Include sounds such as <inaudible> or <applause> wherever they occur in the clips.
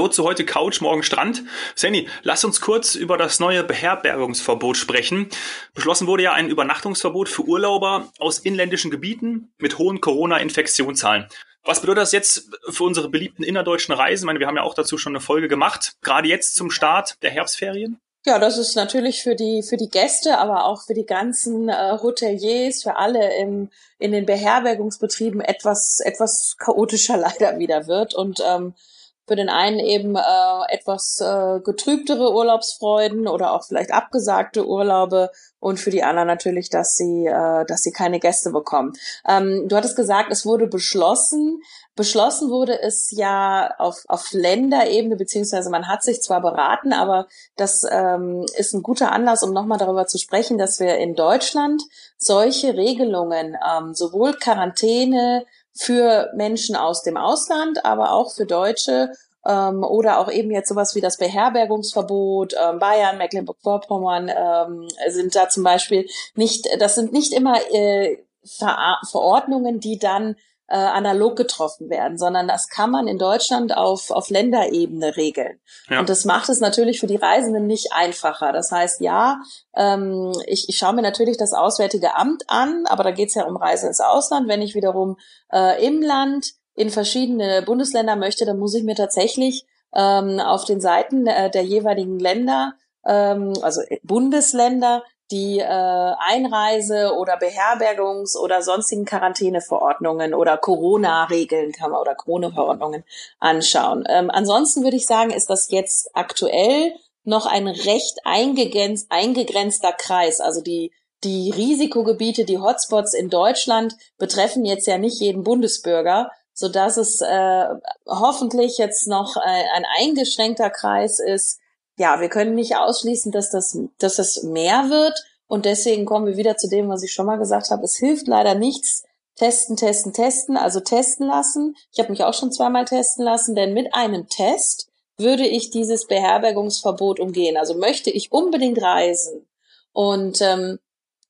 Hallo zu heute Couch, morgen Strand. Sandy, lass uns kurz über das neue Beherbergungsverbot sprechen. Beschlossen wurde ja ein Übernachtungsverbot für Urlauber aus inländischen Gebieten mit hohen Corona-Infektionszahlen. Was bedeutet das jetzt für unsere beliebten innerdeutschen Reisen? Ich meine, wir haben ja auch dazu schon eine Folge gemacht, gerade jetzt zum Start der Herbstferien. Ja, das ist natürlich für die für die Gäste, aber auch für die ganzen äh, Hoteliers, für alle im, in den Beherbergungsbetrieben etwas etwas chaotischer <laughs> leider wieder wird und ähm, für den einen eben äh, etwas äh, getrübtere Urlaubsfreuden oder auch vielleicht abgesagte Urlaube und für die anderen natürlich, dass sie, äh, dass sie keine Gäste bekommen. Ähm, du hattest gesagt, es wurde beschlossen. Beschlossen wurde es ja auf, auf Länderebene, beziehungsweise man hat sich zwar beraten, aber das ähm, ist ein guter Anlass, um nochmal darüber zu sprechen, dass wir in Deutschland solche Regelungen, ähm, sowohl Quarantäne, für Menschen aus dem Ausland, aber auch für Deutsche ähm, oder auch eben jetzt sowas wie das Beherbergungsverbot. Ähm, Bayern, Mecklenburg-Vorpommern ähm, sind da zum Beispiel nicht, das sind nicht immer äh, Ver Verordnungen, die dann äh, analog getroffen werden, sondern das kann man in Deutschland auf, auf Länderebene regeln. Ja. Und das macht es natürlich für die Reisenden nicht einfacher. Das heißt, ja, ähm, ich, ich schaue mir natürlich das Auswärtige Amt an, aber da geht es ja um Reisen ins Ausland. Wenn ich wiederum äh, im Land in verschiedene Bundesländer möchte, dann muss ich mir tatsächlich ähm, auf den Seiten äh, der jeweiligen Länder, ähm, also Bundesländer, die äh, Einreise- oder Beherbergungs- oder sonstigen Quarantäneverordnungen oder Corona-Regeln kann man oder Corona-Verordnungen anschauen. Ähm, ansonsten würde ich sagen, ist das jetzt aktuell noch ein recht eingegrenzt, eingegrenzter Kreis. Also die, die Risikogebiete, die Hotspots in Deutschland betreffen jetzt ja nicht jeden Bundesbürger, so dass es äh, hoffentlich jetzt noch ein, ein eingeschränkter Kreis ist, ja, wir können nicht ausschließen, dass das, dass das mehr wird. Und deswegen kommen wir wieder zu dem, was ich schon mal gesagt habe. Es hilft leider nichts. Testen, testen, testen, also testen lassen. Ich habe mich auch schon zweimal testen lassen, denn mit einem Test würde ich dieses Beherbergungsverbot umgehen. Also möchte ich unbedingt reisen und ähm,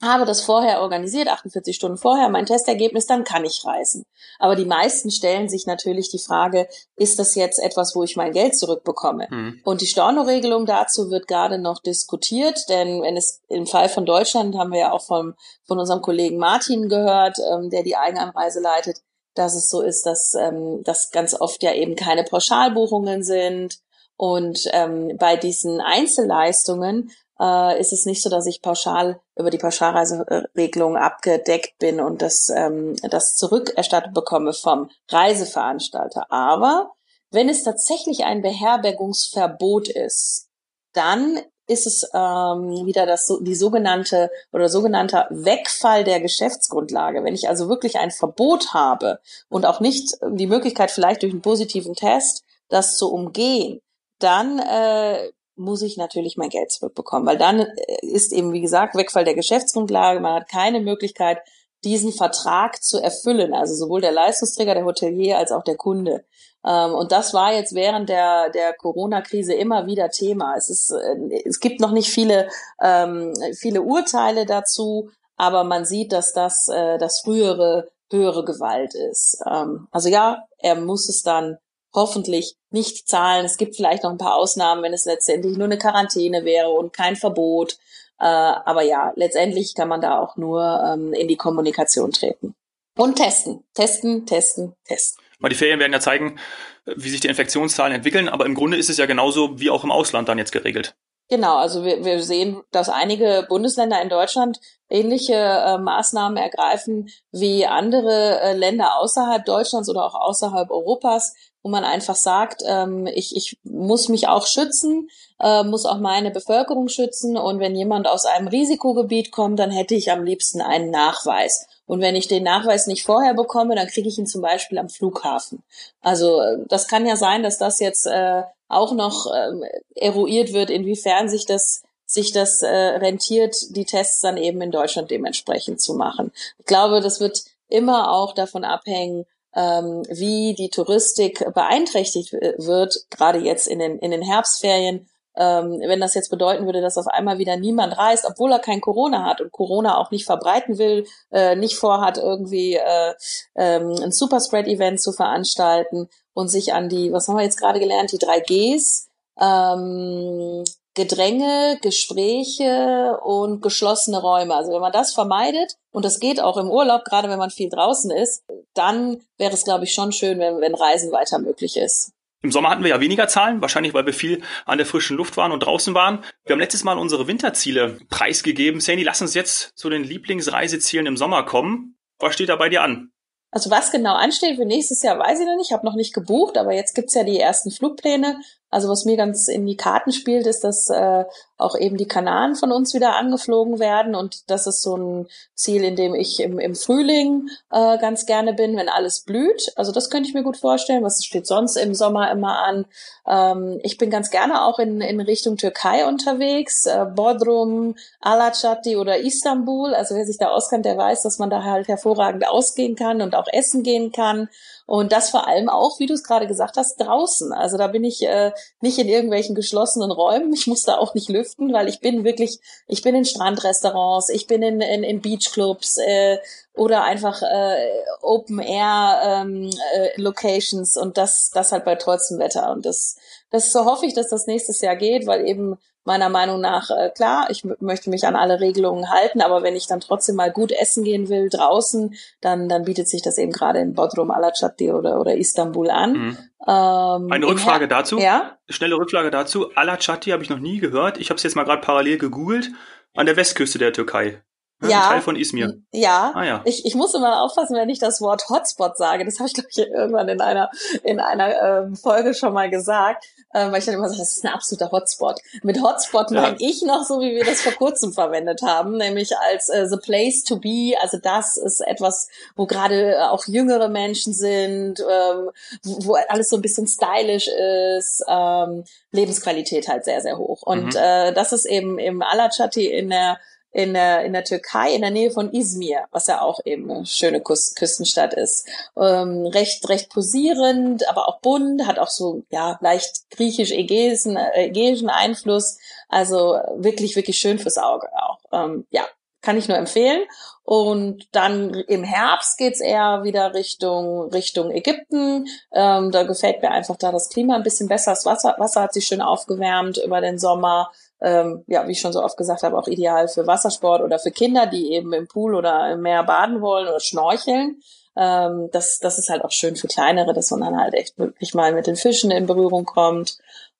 habe das vorher organisiert, 48 Stunden vorher, mein Testergebnis, dann kann ich reisen. Aber die meisten stellen sich natürlich die Frage, ist das jetzt etwas, wo ich mein Geld zurückbekomme? Mhm. Und die Storno-Regelung dazu wird gerade noch diskutiert, denn wenn es im Fall von Deutschland haben wir ja auch vom, von unserem Kollegen Martin gehört, ähm, der die Eigenanreise leitet, dass es so ist, dass ähm, das ganz oft ja eben keine Pauschalbuchungen sind. Und ähm, bei diesen Einzelleistungen äh, ist es nicht so, dass ich pauschal über die Pauschalreiseregelung abgedeckt bin und das, ähm, das zurückerstattet bekomme vom Reiseveranstalter. Aber wenn es tatsächlich ein Beherbergungsverbot ist, dann ist es ähm, wieder das die sogenannte oder sogenannter Wegfall der Geschäftsgrundlage. Wenn ich also wirklich ein Verbot habe und auch nicht die Möglichkeit vielleicht durch einen positiven Test das zu umgehen, dann äh, muss ich natürlich mein Geld zurückbekommen, weil dann äh, ist eben, wie gesagt, Wegfall der Geschäftsgrundlage, man hat keine Möglichkeit, diesen Vertrag zu erfüllen, also sowohl der Leistungsträger, der Hotelier als auch der Kunde. Ähm, und das war jetzt während der, der Corona-Krise immer wieder Thema. Es, ist, äh, es gibt noch nicht viele, ähm, viele Urteile dazu, aber man sieht, dass das äh, das frühere höhere Gewalt ist. Ähm, also ja, er muss es dann hoffentlich nicht zahlen. Es gibt vielleicht noch ein paar Ausnahmen, wenn es letztendlich nur eine Quarantäne wäre und kein Verbot. Äh, aber ja, letztendlich kann man da auch nur ähm, in die Kommunikation treten. Und testen, testen, testen, testen. Weil die Ferien werden ja zeigen, wie sich die Infektionszahlen entwickeln, aber im Grunde ist es ja genauso wie auch im Ausland dann jetzt geregelt. Genau, also wir, wir sehen, dass einige Bundesländer in Deutschland ähnliche äh, Maßnahmen ergreifen wie andere äh, Länder außerhalb Deutschlands oder auch außerhalb Europas wo man einfach sagt, ähm, ich, ich muss mich auch schützen, äh, muss auch meine Bevölkerung schützen und wenn jemand aus einem Risikogebiet kommt, dann hätte ich am liebsten einen Nachweis. Und wenn ich den Nachweis nicht vorher bekomme, dann kriege ich ihn zum Beispiel am Flughafen. Also äh, das kann ja sein, dass das jetzt äh, auch noch äh, eruiert wird, inwiefern sich das sich das äh, rentiert, die Tests dann eben in Deutschland dementsprechend zu machen. Ich glaube, das wird immer auch davon abhängen, ähm, wie die Touristik beeinträchtigt wird, gerade jetzt in den, in den Herbstferien, ähm, wenn das jetzt bedeuten würde, dass auf einmal wieder niemand reist, obwohl er kein Corona hat und Corona auch nicht verbreiten will, äh, nicht vorhat, irgendwie äh, ähm, ein Superspread-Event zu veranstalten und sich an die, was haben wir jetzt gerade gelernt, die drei Gs, ähm, Gedränge, Gespräche und geschlossene Räume. Also wenn man das vermeidet, und das geht auch im Urlaub, gerade wenn man viel draußen ist, dann wäre es, glaube ich, schon schön, wenn, wenn Reisen weiter möglich ist. Im Sommer hatten wir ja weniger Zahlen, wahrscheinlich weil wir viel an der frischen Luft waren und draußen waren. Wir haben letztes Mal unsere Winterziele preisgegeben. Sandy, lass uns jetzt zu den Lieblingsreisezielen im Sommer kommen. Was steht da bei dir an? Also was genau ansteht für nächstes Jahr, weiß ich noch nicht. Ich habe noch nicht gebucht, aber jetzt gibt's ja die ersten Flugpläne. Also was mir ganz in die Karten spielt, ist, dass äh, auch eben die Kanaren von uns wieder angeflogen werden. Und das ist so ein Ziel, in dem ich im, im Frühling äh, ganz gerne bin, wenn alles blüht. Also das könnte ich mir gut vorstellen. Was steht sonst im Sommer immer an? Ähm, ich bin ganz gerne auch in, in Richtung Türkei unterwegs. Äh, Bodrum, Alachati oder Istanbul. Also wer sich da auskennt, der weiß, dass man da halt hervorragend ausgehen kann und auch essen gehen kann. Und das vor allem auch, wie du es gerade gesagt hast, draußen. Also da bin ich äh, nicht in irgendwelchen geschlossenen Räumen. Ich muss da auch nicht lüften, weil ich bin wirklich, ich bin in Strandrestaurants, ich bin in, in, in Beachclubs äh, oder einfach äh, Open Air ähm, äh, Locations und das, das halt bei tollstem Wetter. Und das, das so hoffe ich, dass das nächstes Jahr geht, weil eben meiner Meinung nach, äh, klar, ich möchte mich an alle Regelungen halten, aber wenn ich dann trotzdem mal gut essen gehen will draußen, dann, dann bietet sich das eben gerade in Bodrum, Alachati oder, oder Istanbul an. Mhm. Ähm, Eine Rückfrage dazu. Ja? Schnelle Rückfrage dazu. Alachati habe ich noch nie gehört. Ich habe es jetzt mal gerade parallel gegoogelt. An der Westküste der Türkei. Ja, Teil von Izmir. Ja, ah, ja. Ich, ich muss immer aufpassen, wenn ich das Wort Hotspot sage. Das habe ich, glaube ich, irgendwann in einer, in einer ähm, Folge schon mal gesagt, äh, weil ich dann immer sage, das ist ein absoluter Hotspot. Mit Hotspot ja. meine ich noch so, wie wir das vor kurzem verwendet haben, nämlich als äh, the place to be. Also das ist etwas, wo gerade auch jüngere Menschen sind, ähm, wo, wo alles so ein bisschen stylisch ist, ähm, Lebensqualität halt sehr, sehr hoch. Und mhm. äh, das ist eben im Alachati in der in der, in der Türkei, in der Nähe von Izmir, was ja auch eben eine schöne Küstenstadt ist. Ähm, recht, recht posierend, aber auch bunt, hat auch so, ja, leicht griechisch-ägäischen ägäischen Einfluss. Also wirklich, wirklich schön fürs Auge auch. Ähm, ja, kann ich nur empfehlen. Und dann im Herbst geht's eher wieder Richtung Richtung Ägypten. Ähm, da gefällt mir einfach da das Klima ein bisschen besser. Das Wasser, Wasser hat sich schön aufgewärmt über den Sommer ähm, ja, wie ich schon so oft gesagt habe, auch ideal für Wassersport oder für Kinder, die eben im Pool oder im Meer baden wollen oder schnorcheln. Ähm, das, das ist halt auch schön für kleinere, dass man dann halt echt wirklich mal mit den Fischen in Berührung kommt.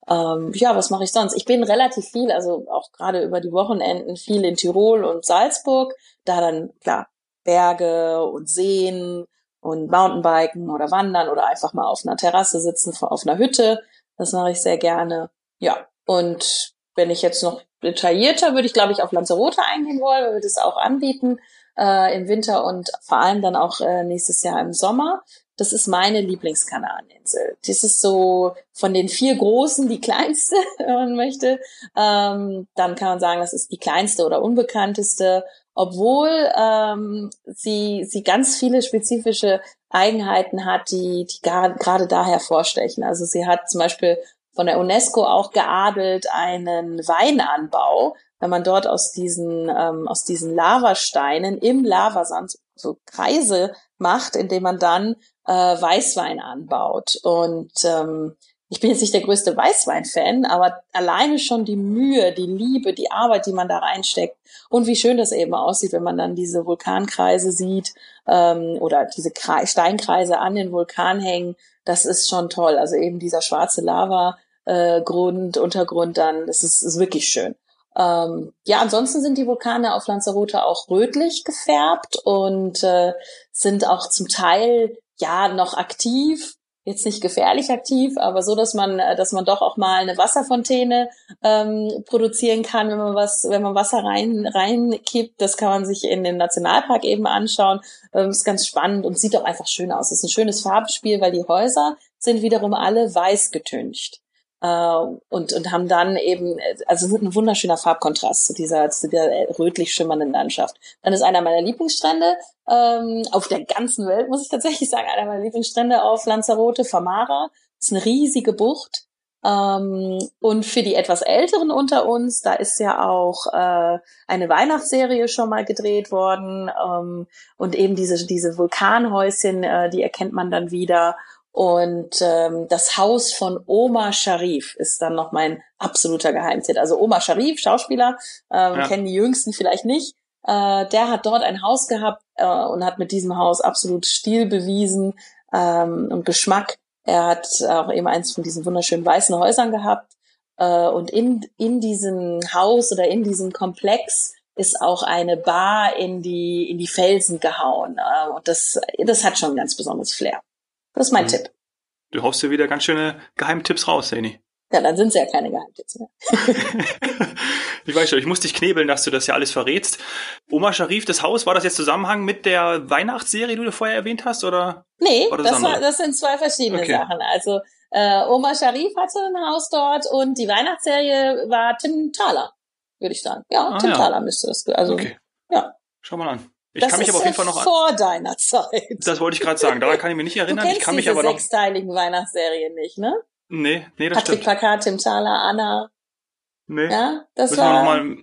Ähm, ja, was mache ich sonst? Ich bin relativ viel, also auch gerade über die Wochenenden viel in Tirol und Salzburg. Da dann, klar, Berge und Seen und Mountainbiken oder Wandern oder einfach mal auf einer Terrasse sitzen, auf einer Hütte. Das mache ich sehr gerne. Ja, und wenn ich jetzt noch detaillierter, würde ich, glaube ich, auf Lanzarote eingehen wollen, weil wir das auch anbieten äh, im Winter und vor allem dann auch äh, nächstes Jahr im Sommer. Das ist meine Lieblingskanareninsel. Das ist so von den vier großen die kleinste, <laughs> wenn man möchte. Ähm, dann kann man sagen, das ist die kleinste oder unbekannteste, obwohl ähm, sie, sie ganz viele spezifische Eigenheiten hat, die, die gerade da hervorstechen. Also sie hat zum Beispiel von der UNESCO auch geadelt einen Weinanbau, wenn man dort aus diesen ähm, aus diesen Lavasteinen im Lavasand so Kreise macht, indem man dann äh, Weißwein anbaut. Und ähm, ich bin jetzt nicht der größte Weißwein-Fan, aber alleine schon die Mühe, die Liebe, die Arbeit, die man da reinsteckt und wie schön das eben aussieht, wenn man dann diese Vulkankreise sieht ähm, oder diese Kre Steinkreise an den Vulkan hängen, das ist schon toll. Also eben dieser schwarze Lava, äh, Grund, Untergrund dann. Das ist, ist wirklich schön. Ähm, ja, ansonsten sind die Vulkane auf Lanzarote auch rötlich gefärbt und äh, sind auch zum Teil ja noch aktiv. Jetzt nicht gefährlich aktiv, aber so, dass man, äh, dass man doch auch mal eine Wasserfontäne ähm, produzieren kann, wenn man was, wenn man Wasser rein reinkippt. Das kann man sich in den Nationalpark eben anschauen. Ähm, ist ganz spannend und sieht auch einfach schön aus. Ist ein schönes Farbspiel, weil die Häuser sind wiederum alle weiß getüncht äh, und, und haben dann eben, also ein wunderschöner Farbkontrast zu dieser, zu dieser rötlich schimmernden Landschaft. Dann ist einer meiner Lieblingsstrände ähm, auf der ganzen Welt, muss ich tatsächlich sagen, einer meiner Lieblingsstrände auf Lanzarote, Famara. Das ist eine riesige Bucht Ähm, und für die etwas Älteren unter uns, da ist ja auch äh, eine Weihnachtsserie schon mal gedreht worden. Ähm, und eben diese, diese Vulkanhäuschen, äh, die erkennt man dann wieder. Und ähm, das Haus von Omar Sharif ist dann noch mein absoluter Geheimtipp. Also Omar Sharif, Schauspieler, ähm, ja. kennen die Jüngsten vielleicht nicht. Äh, der hat dort ein Haus gehabt äh, und hat mit diesem Haus absolut Stil bewiesen ähm, und Geschmack. Er hat auch eben eins von diesen wunderschönen weißen Häusern gehabt. Äh, und in, in diesem Haus oder in diesem Komplex ist auch eine Bar in die, in die Felsen gehauen. Äh, und das, das hat schon ein ganz besonderes Flair. Das ist mein mhm. Tipp. Du haust dir wieder ganz schöne Geheimtipps raus, Sani. Ja, dann sind es ja keine Geheimtipps mehr. <laughs> ich weiß schon, ich muss dich knebeln, dass du das ja alles verrätst. Oma Sharif, das Haus, war das jetzt Zusammenhang mit der Weihnachtsserie, die du vorher erwähnt hast, oder? Nee, das, das, war, das sind zwei verschiedene okay. Sachen. Also äh, Oma Sharif hatte ein Haus dort und die Weihnachtsserie war Tim Thaler, würde ich sagen. Ja, ah, Tim ja. Thaler müsste das. Also, okay. ja. Schau mal an. Ich das kann mich aber auf jeden Fall noch vor deiner Zeit. Das wollte ich gerade sagen. Daran kann ich mich nicht erinnern. Du kennst ich kann diese mich aber noch sechsteiligen Weihnachtsserien nicht, ne? Nee, nee, das Patrick stimmt. Plakat, Tim Thaler, Anna. Nee. Ja, das müssen war. Wir noch mal,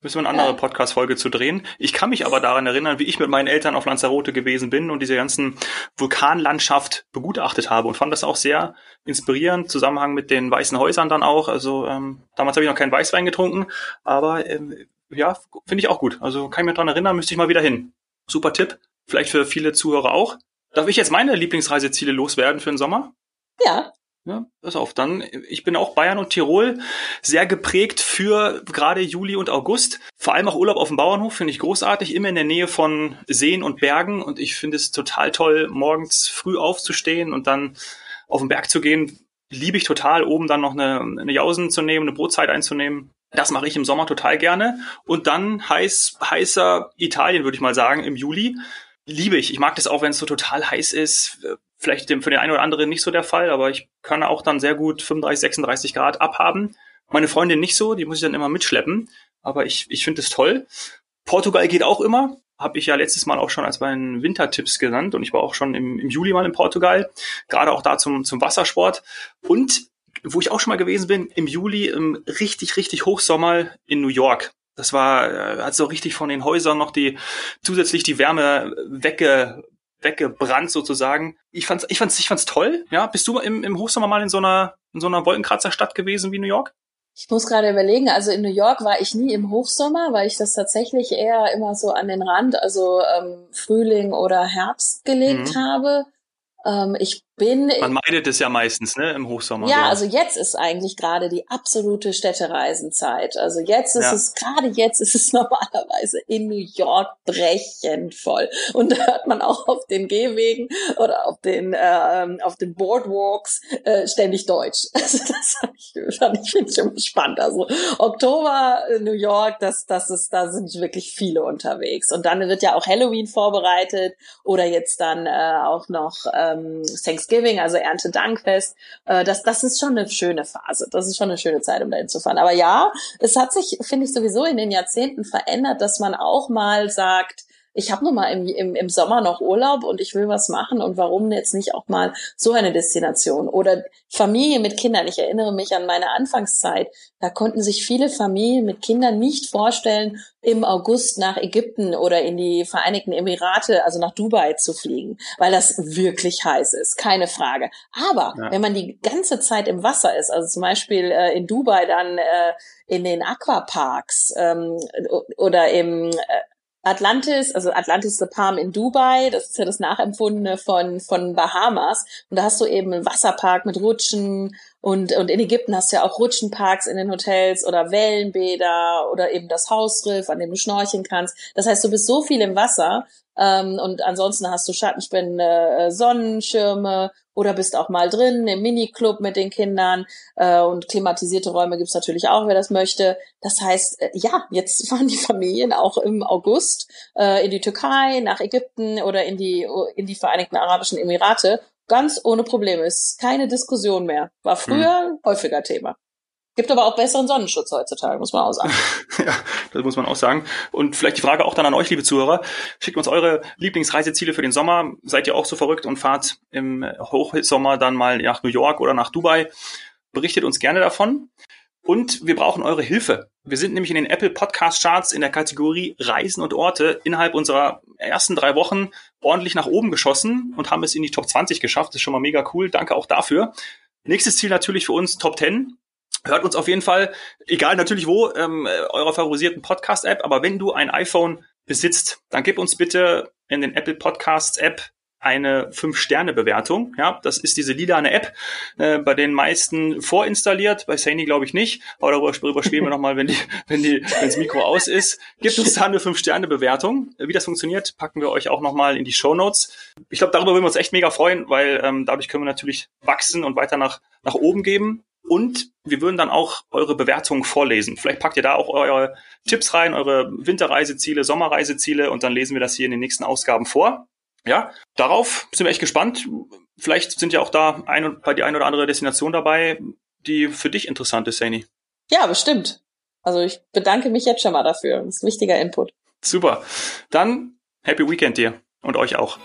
müssen wir eine andere ja. Podcast-Folge zu drehen. Ich kann mich aber daran erinnern, wie ich mit meinen Eltern auf Lanzarote gewesen bin und diese ganzen Vulkanlandschaft begutachtet habe und fand das auch sehr inspirierend, Zusammenhang mit den weißen Häusern dann auch. Also ähm, damals habe ich noch keinen Weißwein getrunken, aber ähm, ja, finde ich auch gut. Also kann ich mich daran erinnern, müsste ich mal wieder hin. Super Tipp, vielleicht für viele Zuhörer auch. Darf ich jetzt meine Lieblingsreiseziele loswerden für den Sommer? Ja. Ja, pass auf, dann, ich bin auch Bayern und Tirol sehr geprägt für gerade Juli und August. Vor allem auch Urlaub auf dem Bauernhof finde ich großartig, immer in der Nähe von Seen und Bergen und ich finde es total toll, morgens früh aufzustehen und dann auf den Berg zu gehen. Liebe ich total, oben dann noch eine, eine Jausen zu nehmen, eine Brotzeit einzunehmen. Das mache ich im Sommer total gerne. Und dann heiß, heißer Italien, würde ich mal sagen, im Juli liebe ich. Ich mag das auch, wenn es so total heiß ist vielleicht für den einen oder anderen nicht so der Fall, aber ich kann auch dann sehr gut 35, 36 Grad abhaben. Meine Freundin nicht so, die muss ich dann immer mitschleppen, aber ich, ich finde es toll. Portugal geht auch immer, habe ich ja letztes Mal auch schon als meinen Wintertipps genannt und ich war auch schon im, im Juli mal in Portugal, gerade auch da zum, zum Wassersport und wo ich auch schon mal gewesen bin, im Juli im richtig, richtig Hochsommer in New York. Das war, äh, hat so richtig von den Häusern noch die zusätzlich die Wärme wegge, weggebrannt sozusagen. Ich fand's, ich fand's, ich fand's toll. Ja, bist du im, im Hochsommer mal in so einer, in so einer Wolkenkratzer-Stadt gewesen wie New York? Ich muss gerade überlegen, also in New York war ich nie im Hochsommer, weil ich das tatsächlich eher immer so an den Rand, also ähm, Frühling oder Herbst gelegt mhm. habe. Ähm, ich bin. Man meidet es ja meistens, ne, im Hochsommer. Ja, so. also jetzt ist eigentlich gerade die absolute Städtereisenzeit. Also jetzt ist ja. es, gerade jetzt ist es <laughs> normalerweise in New York brechend voll. Und da hört man auch auf den Gehwegen oder auf den, äh, auf den Boardwalks äh, ständig Deutsch. <laughs> Also das fand ich, fand ich, finde ich immer spannend. Also Oktober, New York, das, das ist, da sind wirklich viele unterwegs. Und dann wird ja auch Halloween vorbereitet oder jetzt dann äh, auch noch ähm, Thanksgiving Thanksgiving, also Erntedankfest. Äh, das, das ist schon eine schöne Phase. Das ist schon eine schöne Zeit, um dahin zu fahren. Aber ja, es hat sich, finde ich, sowieso in den Jahrzehnten verändert, dass man auch mal sagt, ich habe nun mal im, im, im Sommer noch Urlaub und ich will was machen und warum jetzt nicht auch mal so eine Destination oder Familie mit Kindern. Ich erinnere mich an meine Anfangszeit. Da konnten sich viele Familien mit Kindern nicht vorstellen, im August nach Ägypten oder in die Vereinigten Emirate, also nach Dubai zu fliegen, weil das wirklich heiß ist, keine Frage. Aber ja. wenn man die ganze Zeit im Wasser ist, also zum Beispiel äh, in Dubai dann äh, in den Aquaparks ähm, oder im äh, Atlantis, also Atlantis the Palm in Dubai, das ist ja das Nachempfundene von, von Bahamas. Und da hast du eben einen Wasserpark mit Rutschen und, und in Ägypten hast du ja auch Rutschenparks in den Hotels oder Wellenbäder oder eben das Hausriff, an dem du schnorcheln kannst. Das heißt, du bist so viel im Wasser ähm, und ansonsten hast du Schattenspende, äh, Sonnenschirme oder bist auch mal drin im Miniclub mit den Kindern äh, und klimatisierte Räume gibt's natürlich auch, wer das möchte. Das heißt, äh, ja, jetzt <laughs> fahren die Familien auch im August äh, in die Türkei, nach Ägypten oder in die in die Vereinigten Arabischen Emirate ganz ohne Probleme. Ist keine Diskussion mehr. War früher hm. häufiger Thema. Gibt aber auch besseren Sonnenschutz heutzutage, muss man auch sagen. <laughs> ja, das muss man auch sagen. Und vielleicht die Frage auch dann an euch, liebe Zuhörer. Schickt uns eure Lieblingsreiseziele für den Sommer. Seid ihr auch so verrückt und fahrt im Hochsommer dann mal nach New York oder nach Dubai? Berichtet uns gerne davon. Und wir brauchen eure Hilfe. Wir sind nämlich in den Apple Podcast Charts in der Kategorie Reisen und Orte innerhalb unserer ersten drei Wochen ordentlich nach oben geschossen und haben es in die Top 20 geschafft. Das ist schon mal mega cool. Danke auch dafür. Nächstes Ziel natürlich für uns Top 10. Hört uns auf jeden Fall, egal natürlich wo, ähm, eurer favorisierten Podcast-App, aber wenn du ein iPhone besitzt, dann gib uns bitte in den Apple Podcasts App eine 5-Sterne-Bewertung. Ja, das ist diese lilane App, äh, bei den meisten vorinstalliert, bei Sany glaube ich nicht, aber darüber, darüber schweben wir <laughs> nochmal, wenn die, wenn die, wenn das Mikro aus ist. Gibt uns da eine 5-Sterne-Bewertung. Wie das funktioniert, packen wir euch auch nochmal in die Show Notes. Ich glaube, darüber würden wir uns echt mega freuen, weil ähm, dadurch können wir natürlich wachsen und weiter nach, nach oben geben. Und wir würden dann auch eure Bewertungen vorlesen. Vielleicht packt ihr da auch eure Tipps rein, eure Winterreiseziele, Sommerreiseziele und dann lesen wir das hier in den nächsten Ausgaben vor. Ja, darauf sind wir echt gespannt. Vielleicht sind ja auch da ein, bei die ein oder andere Destination dabei, die für dich interessant ist, Sani. Ja, bestimmt. Also ich bedanke mich jetzt schon mal dafür. Das ist ein wichtiger Input. Super. Dann Happy Weekend dir und euch auch.